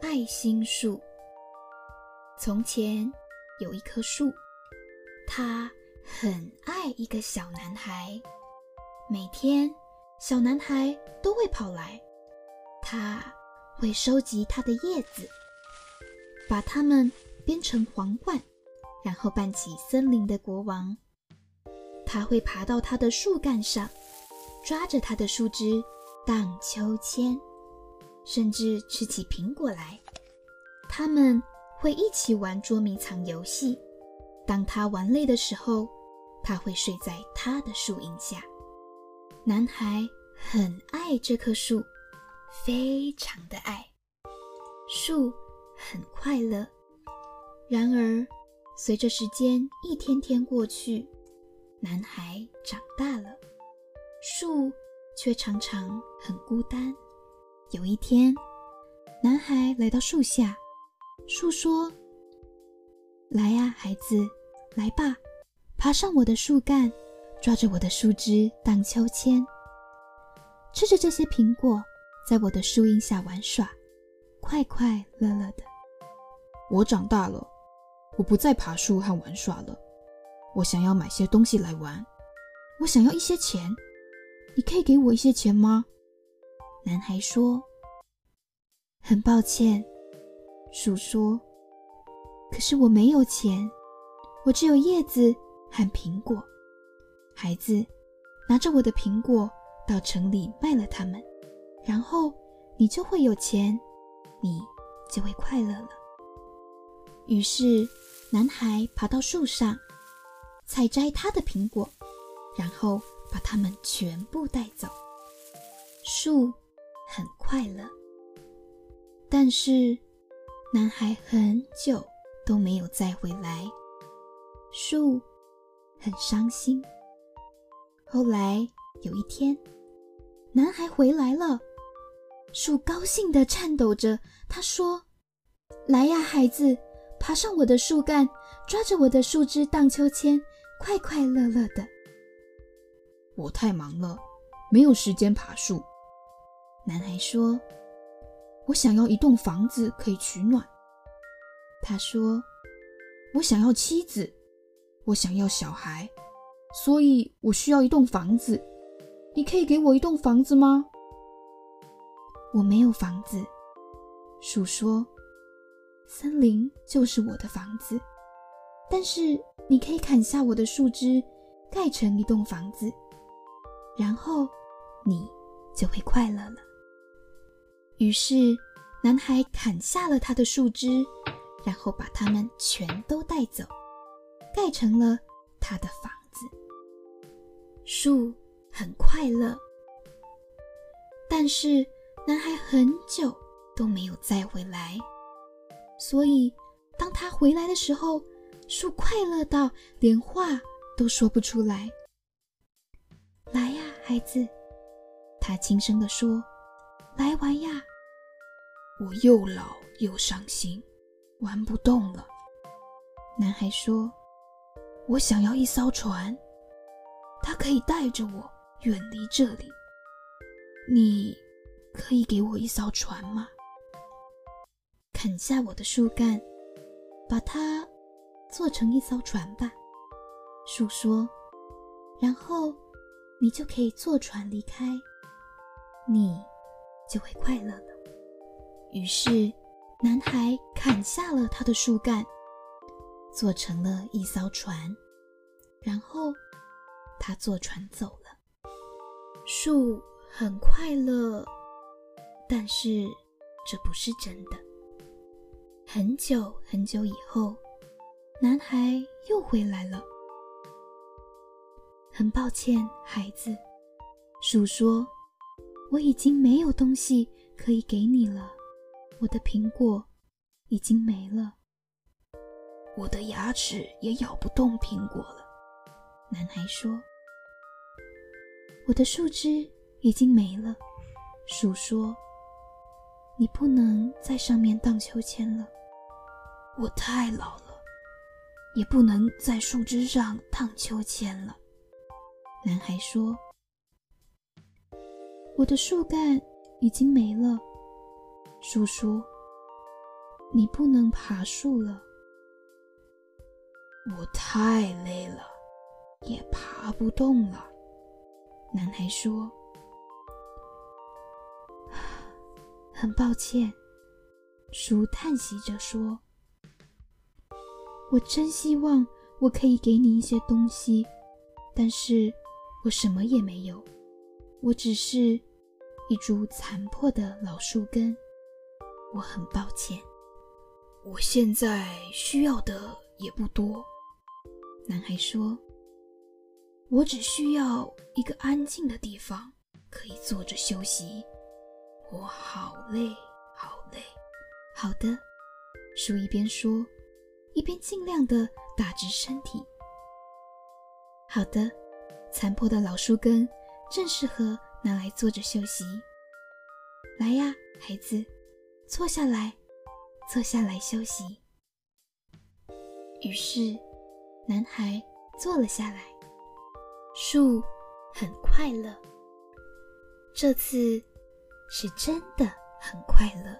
爱心树。从前有一棵树，它很爱一个小男孩。每天，小男孩都会跑来，他会收集他的叶子，把它们编成皇冠，然后扮起森林的国王。他会爬到他的树干上，抓着他的树枝荡秋千，甚至吃起苹果来。他们。会一起玩捉迷藏游戏。当他玩累的时候，他会睡在他的树荫下。男孩很爱这棵树，非常的爱。树很快乐。然而，随着时间一天天过去，男孩长大了，树却常常很孤单。有一天，男孩来到树下。树说：“来呀，孩子，来吧，爬上我的树干，抓着我的树枝荡秋千，吃着这些苹果，在我的树荫下玩耍，快快乐乐的。”我长大了，我不再爬树和玩耍了。我想要买些东西来玩，我想要一些钱，你可以给我一些钱吗？男孩说：“很抱歉。”树说：“可是我没有钱，我只有叶子和苹果。孩子，拿着我的苹果到城里卖了它们，然后你就会有钱，你就会快乐了。”于是，男孩爬到树上，采摘他的苹果，然后把它们全部带走。树很快乐，但是……男孩很久都没有再回来，树很伤心。后来有一天，男孩回来了，树高兴地颤抖着，他说：“来呀，孩子，爬上我的树干，抓着我的树枝荡秋千，快快乐乐的。”我太忙了，没有时间爬树。男孩说。我想要一栋房子可以取暖。他说：“我想要妻子，我想要小孩，所以我需要一栋房子。你可以给我一栋房子吗？”我没有房子。树说：“森林就是我的房子，但是你可以砍下我的树枝，盖成一栋房子，然后你就会快乐了。”于是，男孩砍下了他的树枝，然后把它们全都带走，盖成了他的房子。树很快乐，但是男孩很久都没有再回来，所以当他回来的时候，树快乐到连话都说不出来。来呀，孩子，他轻声地说。来玩呀！我又老又伤心，玩不动了。男孩说：“我想要一艘船，它可以带着我远离这里。你可以给我一艘船吗？”砍下我的树干，把它做成一艘船吧。树说：“然后你就可以坐船离开。”你。就会快乐了。于是，男孩砍下了他的树干，做成了一艘船，然后他坐船走了。树很快乐，但是这不是真的。很久很久以后，男孩又回来了。很抱歉，孩子，树说。我已经没有东西可以给你了，我的苹果已经没了，我的牙齿也咬不动苹果了。男孩说：“我的树枝已经没了。”树说：“你不能在上面荡秋千了。”我太老了，也不能在树枝上荡秋千了。男孩说。我的树干已经没了，树说：“你不能爬树了。我太累了，也爬不动了。男孩说：“ 很抱歉。”树叹息着说：“我真希望我可以给你一些东西，但是我什么也没有。我只是一株残破的老树根。我很抱歉。我现在需要的也不多。”男孩说。我只需要一个安静的地方，可以坐着休息。我好累，好累。好的，树一边说，一边尽量的打直身体。好的，残破的老树根正适合拿来坐着休息。来呀，孩子，坐下来，坐下来休息。于是，男孩坐了下来。树很快乐，这次是真的很快乐。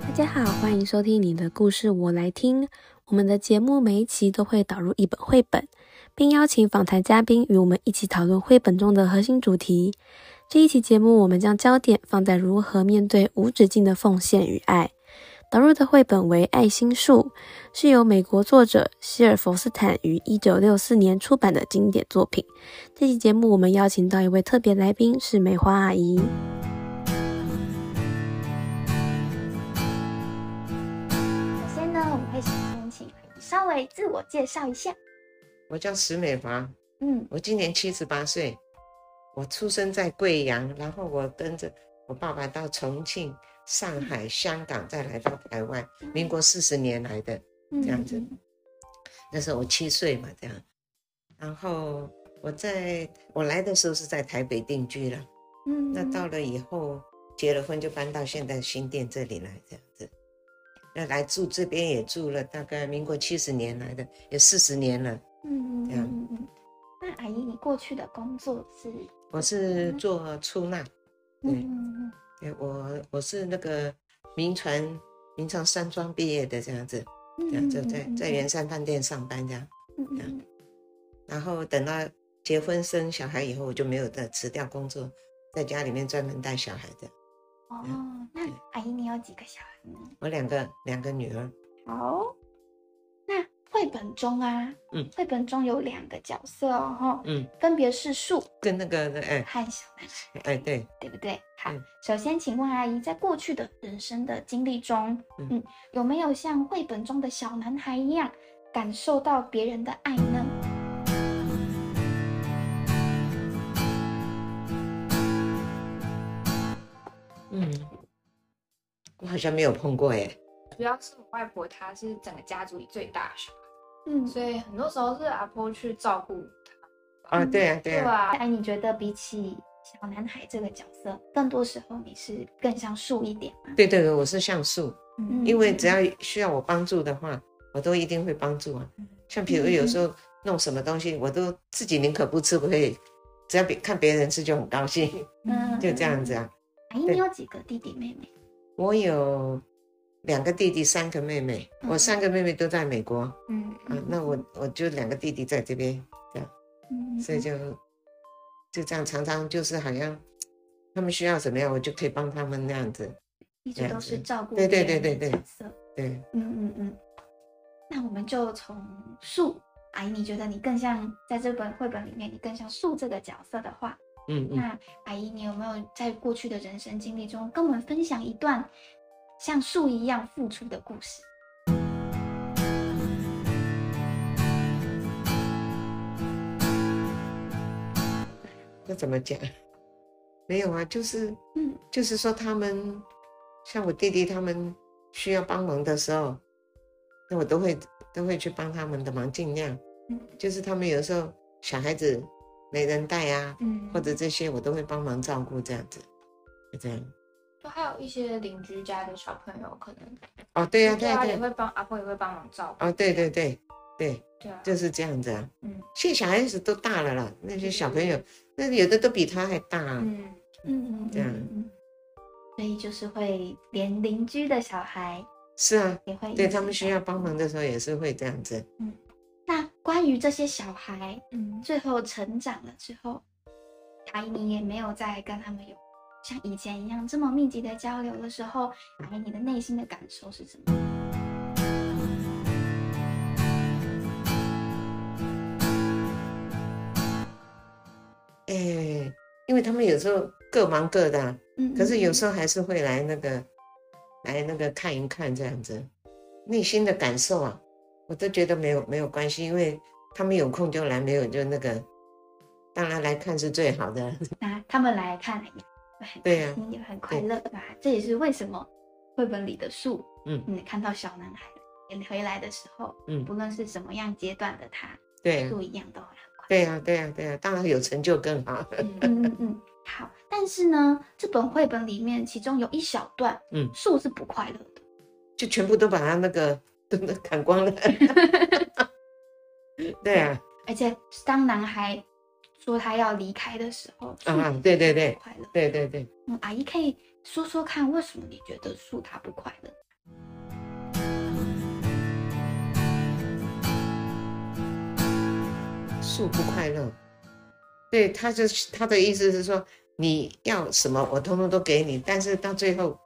大家好，欢迎收听你的故事，我来听。我们的节目每一期都会导入一本绘本，并邀请访谈嘉宾与我们一起讨论绘本中的核心主题。这一期节目，我们将焦点放在如何面对无止境的奉献与爱。导入的绘本为《爱心树》，是由美国作者希尔弗斯坦于一九六四年出版的经典作品。这期节目我们邀请到一位特别来宾，是梅花阿姨。呢，我们会先请稍微自我介绍一下。我叫石美华，嗯，我今年七十八岁，我出生在贵阳，然后我跟着我爸爸到重庆。上海、香港，再来到台湾，民国四十年来的这样子。那时候我七岁嘛，这样。然后我在我来的时候是在台北定居了，嗯，那到了以后结了婚就搬到现在新店这里来这样子。那来住这边也住了大概民国七十年来的，有四十年了，嗯。嗯嗯。那阿姨，你过去的工作是？我是做出纳，对。嗯对，我我是那个名传名传山庄毕业的这样子，这样就在在圆山饭店上班这样，嗯嗯，然后等到结婚生小孩以后，我就没有再辞掉工作，在家里面专门带小孩的。哦，那阿姨你有几个小孩呢？我两个两个女儿。好。那绘本中啊，嗯，绘本中有两个角色哦，嗯，分别是树跟那个哎和小男孩，哎对，对不对？好，首先请问阿姨，在过去的人生的经历中，嗯，有没有像绘本中的小男孩一样感受到别人的爱呢？我好像没有碰过耶。主要是我外婆，她是整个家族里最大的小孩，嗯，所以很多时候是阿婆去照顾她。啊，对啊，对啊。哎，你觉得比起小男孩这个角色，更多时候你是更像树一点吗？对对对，我是像树，嗯，因为只要需要我帮助的话，我都一定会帮助啊。像比如有时候弄什么东西，我都自己宁可不吃，不会，只要别看别人吃就很高兴，嗯，就这样子啊。阿姨，你有几个弟弟妹妹？我有。两个弟弟，三个妹妹，我三个妹妹都在美国，嗯啊，那我我就两个弟弟在这边，这样，嗯，所以就就这样，常常就是好像他们需要怎么样，我就可以帮他们那样子，一直都是照顾对对对对对。角色，对，嗯嗯嗯。那我们就从树，阿姨，你觉得你更像在这本绘本里面，你更像树这个角色的话，嗯，那阿姨，你有没有在过去的人生经历中跟我们分享一段？像树一样付出的故事，那怎么讲？没有啊，就是，嗯，就是说他们，像我弟弟他们需要帮忙的时候，那我都会都会去帮他们的忙，尽量，嗯，就是他们有时候小孩子没人带啊，嗯，或者这些我都会帮忙照顾，这样子，就这样。就还有一些邻居家的小朋友，可能哦，对呀，对呀，也会帮阿婆也会帮忙照顾。哦，对对对对对，就是这样子啊。嗯，现在小孩子都大了啦，那些小朋友，那有的都比他还大。嗯，嗯嗯，这样，所以就是会连邻居的小孩是啊，也会对他们需要帮忙的时候也是会这样子。嗯，那关于这些小孩，嗯，最后成长了之后，阿姨你也没有再跟他们有像以前一样这么密集的交流的时候，阿姨你的内心的感受是什么？哎、欸，因为他们有时候各忙各的，嗯，可是有时候还是会来那个，来那个看一看这样子，内心的感受啊，我都觉得没有没有关系，因为他们有空就来，没有就那个，当然来看是最好的。那他们来看，对呀，也很快乐吧？这也是为什么绘本里的树，嗯，你看到小男孩回来的时候，嗯，不论是什么样阶段的他，对，树一样都很快。对呀、啊，对呀、啊，对呀、啊，当然有成就更好。嗯嗯嗯，好。但是呢，这本绘本里面其中有一小段，嗯，树是不快乐的，就全部都把它那个都砍光了。对啊，而且当男孩说他要离开的时候，啊，对对对，快乐，对对对。嗯，阿姨可以说说看，为什么你觉得树他不快乐？树不快乐，对，他就是他的意思是说，你要什么我通通都给你，但是到最后，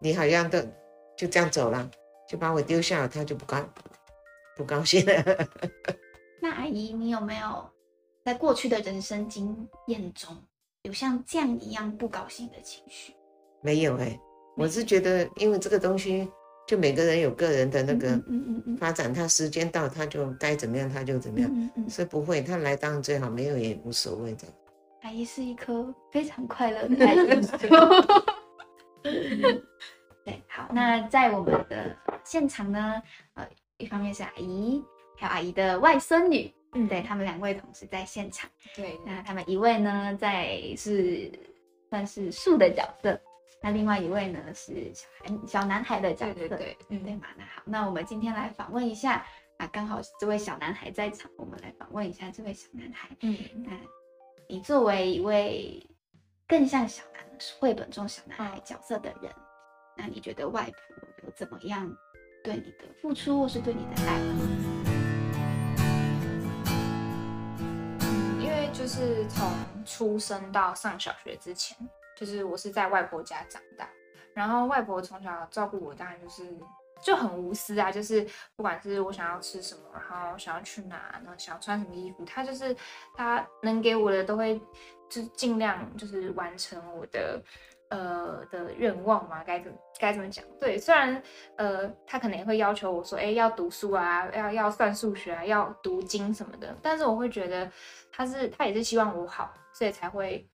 你好像都就这样走了，就把我丢下了，他就不高不高兴了。那阿姨，你有没有在过去的人生经验中有像这样一样不高兴的情绪？没有哎、欸，我是觉得，因为这个东西。就每个人有个人的那个发展，他时间到他就该怎么样他就怎么样，是不会。他来当然最好，没有也无所谓的。阿姨是一颗非常快乐的孩子。对，好，那在我们的现场呢，呃，一方面是阿姨，还有阿姨的外孙女，嗯，对，他们两位同时在现场。对，那他们一位呢，在是算是树的角色。那另外一位呢，是小孩小男孩的角色，对对对，嗯，对嘛？那好，那我们今天来访问一下啊，刚好这位小男孩在场，我们来访问一下这位小男孩。嗯，那你作为一位更像小男绘本中小男孩角色的人，嗯，那你觉得外婆有怎么样对你的付出，或是对你的爱？嗯，因为就是从出生到上小学之前。就是我是在外婆家长大，然后外婆从小照顾我，当然就是就很无私啊，就是不管是我想要吃什么，然后想要去哪，然后想要穿什么衣服，她就是她能给我的都会就是尽量就是完成我的呃的愿望嘛，该怎该怎么讲？对，虽然呃他可能也会要求我说，哎，要读书啊，要要算数学啊，要读经什么的，但是我会觉得他是他也是希望我好，所以才会。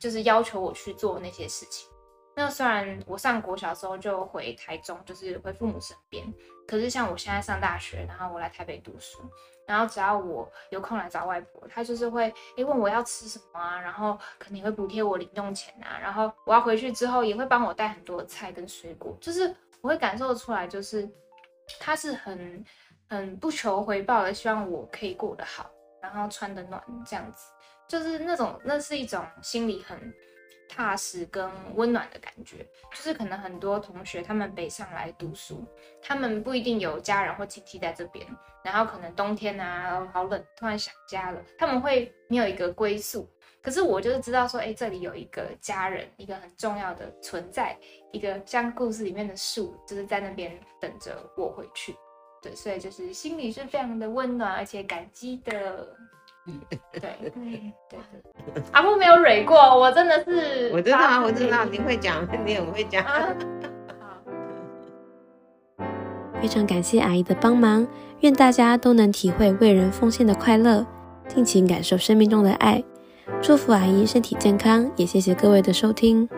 就是要求我去做那些事情。那虽然我上国小的时候就回台中，就是回父母身边，可是像我现在上大学，然后我来台北读书，然后只要我有空来找外婆，她就是会诶问我要吃什么啊，然后肯定会补贴我零用钱啊，然后我要回去之后也会帮我带很多菜跟水果，就是我会感受出来，就是她是很很不求回报的，希望我可以过得好，然后穿得暖这样子。就是那种，那是一种心里很踏实跟温暖的感觉。就是可能很多同学他们北上来读书，他们不一定有家人或亲戚在这边，然后可能冬天啊好冷，突然想家了，他们会没有一个归宿。可是我就是知道说，哎，这里有一个家人，一个很重要的存在，一个像故事里面的树，就是在那边等着我回去。对，所以就是心里是非常的温暖而且感激的。对对对对，阿木没有蕊过，我真的是。我知道啊，我知道你会讲，你很会讲。好，非常感谢阿姨的帮忙，愿大家都能体会为人奉献的快乐，尽情感受生命中的爱。祝福阿姨身体健康，也谢谢各位的收听。